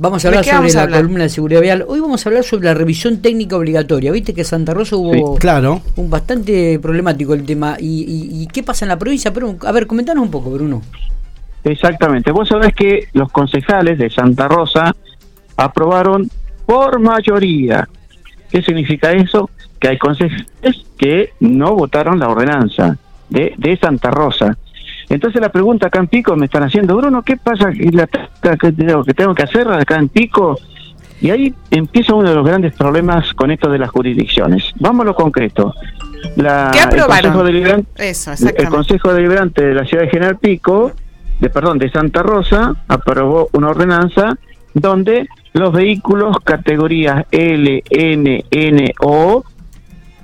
Vamos a hablar sobre la columna de seguridad vial. Hoy vamos a hablar sobre la revisión técnica obligatoria. Viste que Santa Rosa hubo claro. un bastante problemático el tema. ¿Y, qué pasa en la provincia? Pero, a ver, comentanos un poco, Bruno. Exactamente. Vos sabés que los concejales de Santa Rosa aprobaron por mayoría. ¿Qué significa eso? Que hay concejales que no votaron la ordenanza de, de Santa Rosa. Entonces la pregunta acá en Pico me están haciendo, Bruno, ¿qué pasa la que tengo, que tengo que hacer acá en Pico? Y ahí empieza uno de los grandes problemas con esto de las jurisdicciones. Vamos a lo concreto. La, ¿Qué aprobaron? El Consejo, Eso, el Consejo Deliberante de la ciudad de General Pico, de perdón, de Santa Rosa, aprobó una ordenanza donde los vehículos categorías L, N, N, O,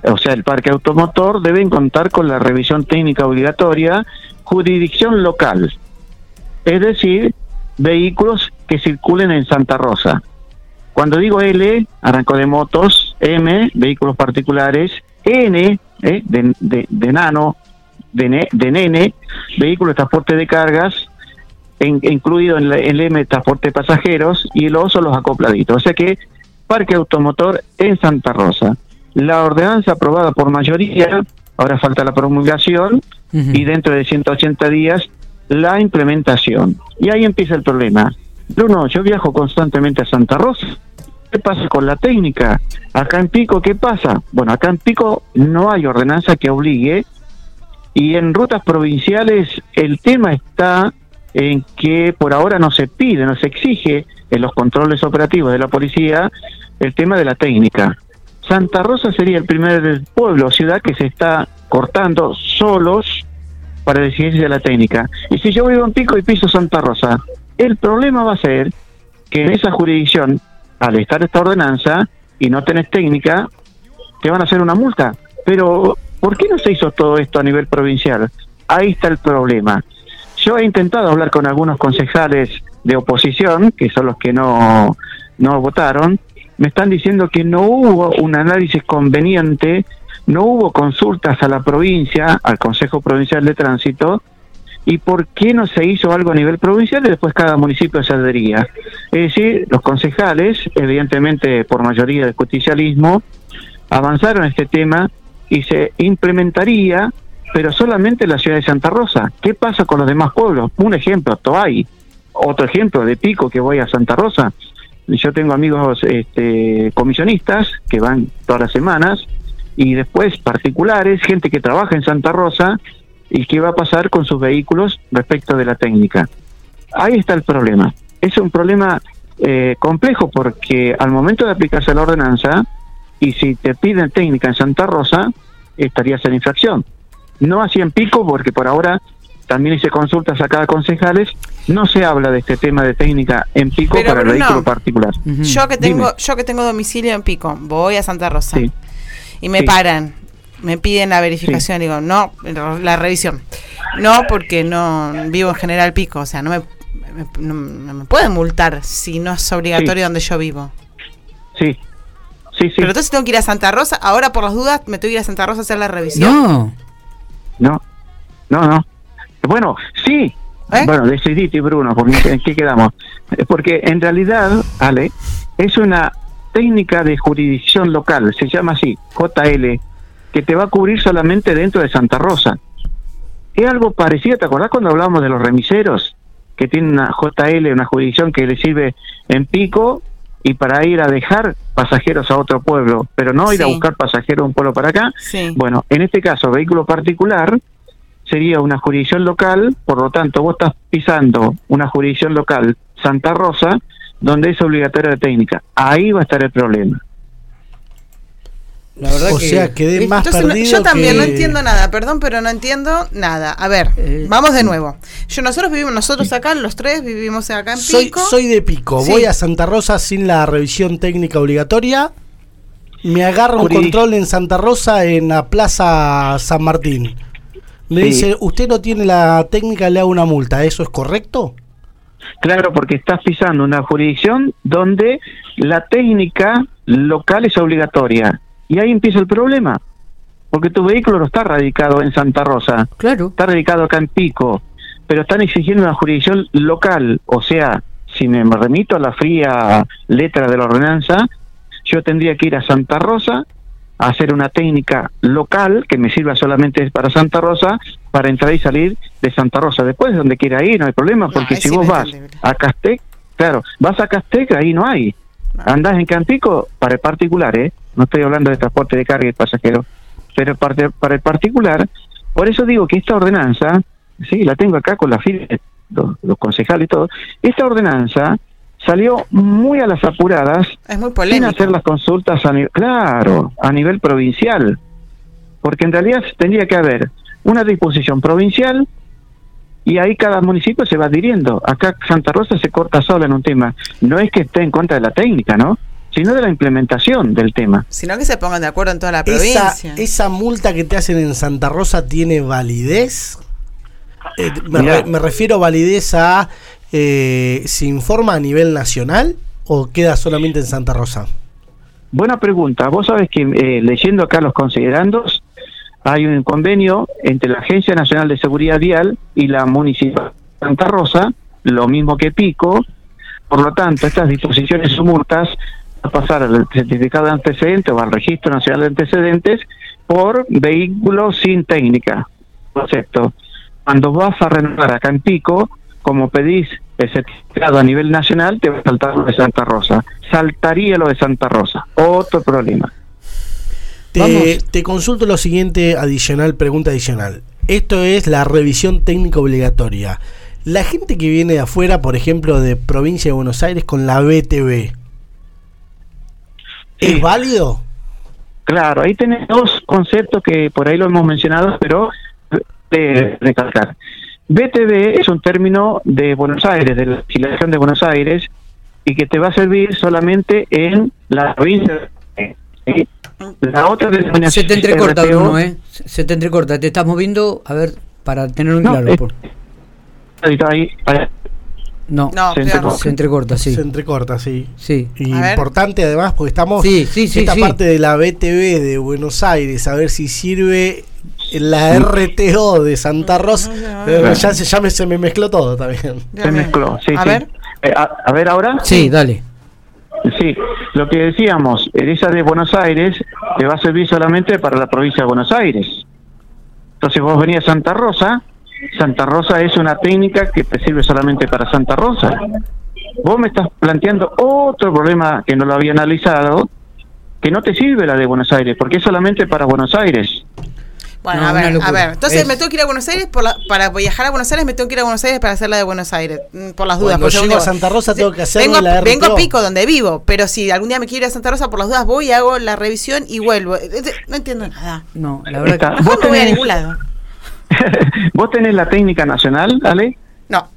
o sea, el parque automotor, deben contar con la revisión técnica obligatoria jurisdicción local, es decir, vehículos que circulen en Santa Rosa. Cuando digo L, arranco de motos, M, vehículos particulares, N, eh, de, nano, de, de nene, vehículo de transporte de cargas, incluido en, el M, transporte de pasajeros, y el O son los acopladitos. O sea que parque automotor en Santa Rosa. La ordenanza aprobada por mayoría, ahora falta la promulgación, y dentro de 180 días la implementación. Y ahí empieza el problema. Bruno, yo viajo constantemente a Santa Rosa. ¿Qué pasa con la técnica? Acá en Pico, ¿qué pasa? Bueno, acá en Pico no hay ordenanza que obligue y en rutas provinciales el tema está en que por ahora no se pide, no se exige en los controles operativos de la policía el tema de la técnica. Santa Rosa sería el primer pueblo o ciudad que se está cortando solos para decidirse la técnica. Y si yo vivo en Pico y piso Santa Rosa, el problema va a ser que en esa jurisdicción, al estar esta ordenanza y no tenés técnica, te van a hacer una multa. Pero, ¿por qué no se hizo todo esto a nivel provincial? Ahí está el problema. Yo he intentado hablar con algunos concejales de oposición, que son los que no, no votaron, me están diciendo que no hubo un análisis conveniente no hubo consultas a la provincia, al Consejo Provincial de Tránsito, y por qué no se hizo algo a nivel provincial y después cada municipio se adhería. Es decir, los concejales, evidentemente por mayoría del justicialismo, avanzaron este tema y se implementaría, pero solamente en la ciudad de Santa Rosa. ¿Qué pasa con los demás pueblos? Un ejemplo, Toay. Otro ejemplo de Pico que voy a Santa Rosa. Yo tengo amigos este, comisionistas que van todas las semanas y después particulares, gente que trabaja en Santa Rosa y qué va a pasar con sus vehículos respecto de la técnica. Ahí está el problema. Es un problema eh, complejo porque al momento de aplicarse la ordenanza, y si te piden técnica en Santa Rosa, estarías en infracción. No así en Pico, porque por ahora también hice consultas a cada concejales, no se habla de este tema de técnica en Pico para el vehículo particular. Yo que tengo yo que tengo domicilio en Pico, voy a Santa Rosa y me paran, me piden la verificación, digo, no, la revisión. No, porque no vivo en General Pico, o sea, no me, no, me pueden multar si no es obligatorio donde yo vivo. Sí, sí, sí. Pero entonces tengo que ir a Santa Rosa, ahora por las dudas me tengo que ir a Santa Rosa a hacer la revisión. No, no, no, no. Bueno, sí. ¿Eh? Bueno, decidite, Bruno, porque ¿en qué quedamos? Porque en realidad, Ale, es una técnica de jurisdicción local, se llama así, JL, que te va a cubrir solamente dentro de Santa Rosa. Es algo parecido, ¿te acordás cuando hablábamos de los remiseros? Que tienen una JL, una jurisdicción que le sirve en pico y para ir a dejar pasajeros a otro pueblo, pero no ir a buscar pasajeros de un pueblo para acá. Bueno, en este caso, vehículo particular sería una jurisdicción local, por lo tanto, vos estás pisando una jurisdicción local, Santa Rosa, donde es obligatoria la técnica. Ahí va a estar el problema. La verdad o que, sea, quedé más perdido Yo también no entiendo nada, perdón, pero no entiendo nada. A ver, eh, vamos de nuevo. Yo nosotros vivimos, nosotros acá, los tres vivimos acá en Pico. Soy, de Pico, voy a Santa Rosa sin la revisión técnica obligatoria. Me agarro un control en Santa Rosa en la Plaza San Martín. Me dice, usted no tiene la técnica, le hago una multa. ¿Eso es correcto? Claro, porque estás pisando una jurisdicción donde la técnica local es obligatoria. Y ahí empieza el problema. Porque tu vehículo no está radicado en Santa Rosa. Claro. Está radicado acá en Pico. Pero están exigiendo una jurisdicción local, o sea, si me remito a la fría letra de la ordenanza, yo tendría que ir a Santa Rosa hacer una técnica local que me sirva solamente para Santa Rosa para entrar y salir de Santa Rosa. Después, donde quiera ir, no hay problema, porque si vos vas a Castec, claro, vas a Castec, ahí no hay. Andás en Campico para el particular, ¿eh? No estoy hablando de transporte de carga y pasajeros, pero para, para el particular, por eso digo que esta ordenanza, sí, la tengo acá con la firma los, los concejales y todo, esta ordenanza salió muy a las apuradas, es muy sin hacer las consultas a nivel, claro, a nivel provincial, porque en realidad tendría que haber una disposición provincial y ahí cada municipio se va adhiriendo. Acá Santa Rosa se corta sola en un tema. No es que esté en contra de la técnica, ¿no? Sino de la implementación del tema. Sino que se pongan de acuerdo en toda la provincia. ¿Esa, esa multa que te hacen en Santa Rosa tiene validez? Eh, me, me, refiero validez a eh, ¿se informa a nivel nacional o queda solamente en Santa Rosa? Buena pregunta. Vos sabés que eh, leyendo acá los considerandos, hay un convenio entre la Agencia Nacional de Seguridad Vial y la Municipalidad de Santa Rosa, lo mismo que Pico. Por lo tanto, estas disposiciones o multas a pasar al certificado de antecedentes o al Registro Nacional de Antecedentes por vehículos sin técnica. Concepto. Cuando vas a renovar acá en Pico, como pedís el certificado a nivel nacional, te va a saltar lo de Santa Rosa. Saltaría lo de Santa Rosa. Otro problema. Te, consulto lo siguiente, adicional, pregunta adicional. Esto es la revisión técnica obligatoria. La gente que viene de afuera, por ejemplo, de provincia de Buenos Aires con la BTV, ¿es válido? Claro, ahí tenés dos conceptos que por ahí lo hemos mencionado, pero de recalcar. BTV es un término de Buenos Aires, de la legislación de Buenos Aires, y que te va a servir solamente en la provincia. La otra Se te entrecorta, Bruno, ¿eh? Se te entrecorta. Te estás moviendo, a ver, para tener un claro. por... ahí, No, no se, entrecorta. sí. Se entrecorta, sí. sí. Y importante además, porque estamos. Sí, sí, sí. Esta parte de la BTV de Buenos Aires, a ver si sirve la RTO de Santa Rosa. Eh, ya, ya me, se me mezcló todo también. Se mezcló, sí. A ver. Eh, a, ver ahora. Sí, dale. Sí, lo que decíamos, esa de Buenos Aires te va a servir solamente para la provincia de Buenos Aires. Entonces vos venís a Santa Rosa, Santa Rosa es una técnica que te sirve solamente para Santa Rosa. Vos me estás planteando otro problema que no lo había analizado, que no te sirve la de Buenos Aires, porque es solamente para Buenos Aires. Bueno, a ver, a ver. Entonces me tengo que ir a Buenos Aires por para viajar a Buenos Aires, me tengo que ir a Buenos Aires para hacer la de Buenos Aires, mm, por las dudas. Cuando llego a Santa Rosa tengo que hacer vengo, la Vengo a Pico, donde vivo, pero si algún día me quiero ir a Santa Rosa, por las dudas voy y hago la revisión y vuelvo. No entiendo nada. No, la verdad que... no voy a ningún lado. ¿Vos tenés la técnica nacional, Ale? No.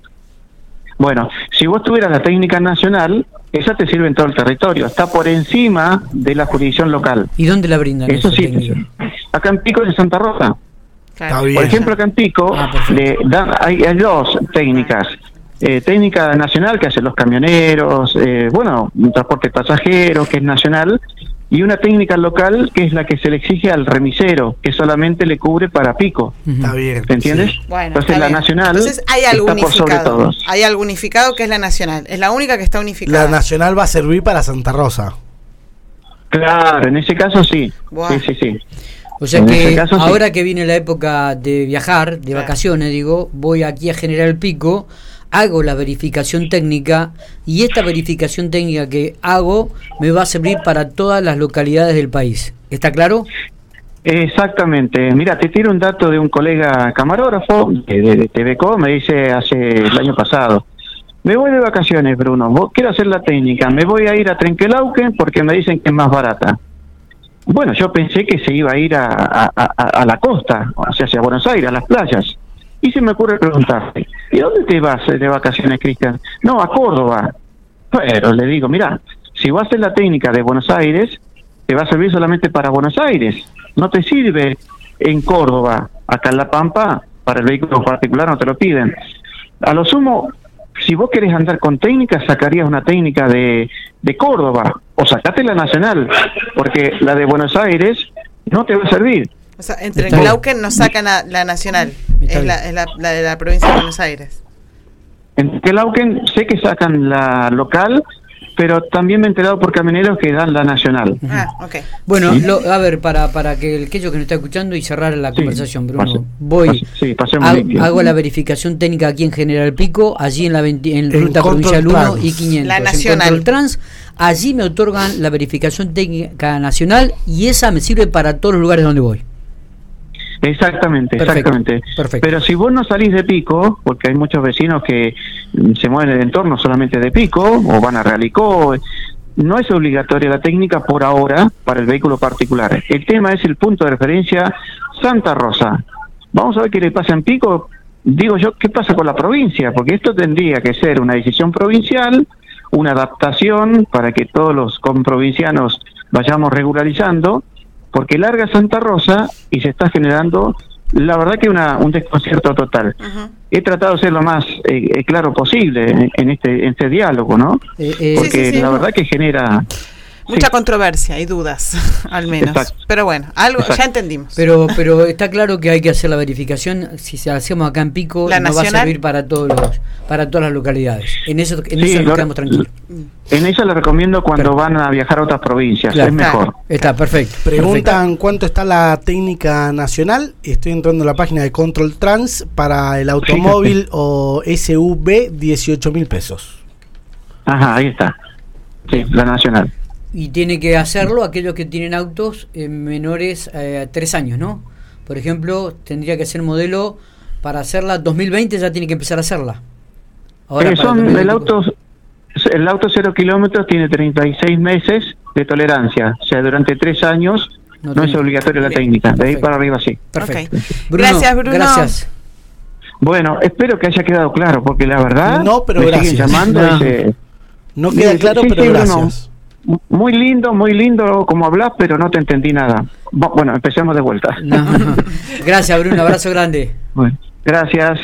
Bueno, si vos tuvieras la técnica nacional, esa te sirve en todo el territorio, está por encima de la jurisdicción local. ¿Y dónde la brindan? Eso sí, acá en Pico de Santa Rosa. Por ejemplo, acá en Pico ah, le dan, hay, dos técnicas. Eh, técnica nacional que hacen los camioneros, eh, bueno, un transporte pasajero que es nacional, y una técnica local que es la que se le exige al remisero, que solamente le cubre para pico. Está bien. ¿Te entiendes? Entonces la nacional Entonces hay algo unificado. Hay algo unificado que es la nacional. Es la única que está unificada. La nacional va a servir para Santa Rosa. Claro, en ese caso sí. Sí, sí, sí. O sea que ahora que viene la época de viajar, de vacaciones, digo, voy aquí a General Pico, hago la verificación técnica y esta verificación técnica que hago me va a servir para todas las localidades del país. ¿Está claro? Exactamente. Mira, te tiro un dato de un colega camarógrafo de, de TVCO, me dice hace el año pasado. Me voy de vacaciones, Bruno. Quiero hacer la técnica. Me voy a ir a Trenquelauquen porque me dicen que es más barata. Bueno, yo pensé que se iba a ir a, la costa, o sea, hacia Buenos Aires, a las playas. Y se me ocurre preguntarle, ¿y dónde te vas de vacaciones, Cristian? No, a Córdoba. Pero le digo, mira, si vas a hacer la técnica de Buenos Aires, te va a servir solamente para Buenos Aires. No te sirve en Córdoba, acá en La Pampa, para el vehículo particular no te lo piden. A lo sumo, si vos querés andar con técnica, sacarías una técnica de, de Córdoba o sacate la nacional, porque la de Buenos Aires no te va a servir. O sea, entre Glauquen no sacan la, nacional, es, la, de la provincia de Buenos Aires. En Quelauquen sé que sacan la local, pero también me he enterado por camioneros que dan la nacional. Ah, okay. Bueno, a ver, para, para que el que que nos está escuchando y cerrar la conversación, Bruno, voy, hago, la verificación técnica aquí en General Pico, allí en la en, Ruta Provincial 1 y 500. La nacional. En Trans, allí me otorgan la verificación técnica nacional y esa me sirve para todos los lugares donde voy. Exactamente, exactamente. Pero si vos no salís de pico, porque hay muchos vecinos que mm, se mueven en el entorno solamente de pico o van a Realicó, no es obligatoria la técnica por ahora para el vehículo particular. El tema es el punto de referencia Santa Rosa. Vamos a ver qué le pasa en pico. Digo yo, ¿qué pasa con la provincia? Porque esto tendría que ser una decisión provincial, una adaptación para que todos los comprovincianos vayamos regularizando porque larga Santa Rosa y se está generando, la verdad que una, un desconcierto total. He tratado de ser lo más eh, eh, claro posible en, este, en este diálogo, ¿no? Eh, porque la verdad que genera Mucha controversia y dudas, al menos. Pero bueno, algo ya entendimos. Pero pero está claro que hay que hacer la verificación. Si se hacemos acá en Pico, no va a servir para todos los, para todas las localidades. En eso, en eso nos quedamos tranquilos. En eso le recomiendo cuando van a viajar a otras provincias. es mejor. Está perfecto. Preguntan cuánto está la técnica nacional. Estoy entrando en la página de Control Trans para el automóvil o SUV 18 mil pesos. Ajá, ahí está. Sí, la nacional y tiene que hacerlo aquellos que tienen autos menores eh, a tres años, ¿no? Por ejemplo, tendría que ser modelo para hacerla 2020 ya tiene que empezar a hacerla. Ahora son el auto el auto cero kilómetros tiene 36 meses de tolerancia, o sea, durante tres años no, es obligatoria la técnica, de ahí para arriba sí. Perfecto. gracias, Bruno. Gracias. Bueno, espero que haya quedado claro, porque la verdad no, pero me siguen llamando. No, queda claro, pero gracias. Muy lindo, muy lindo como hablas, pero no te entendí nada. Bueno, empecemos de vuelta. Gracias, Bruno. Abrazo grande. Bueno, gracias.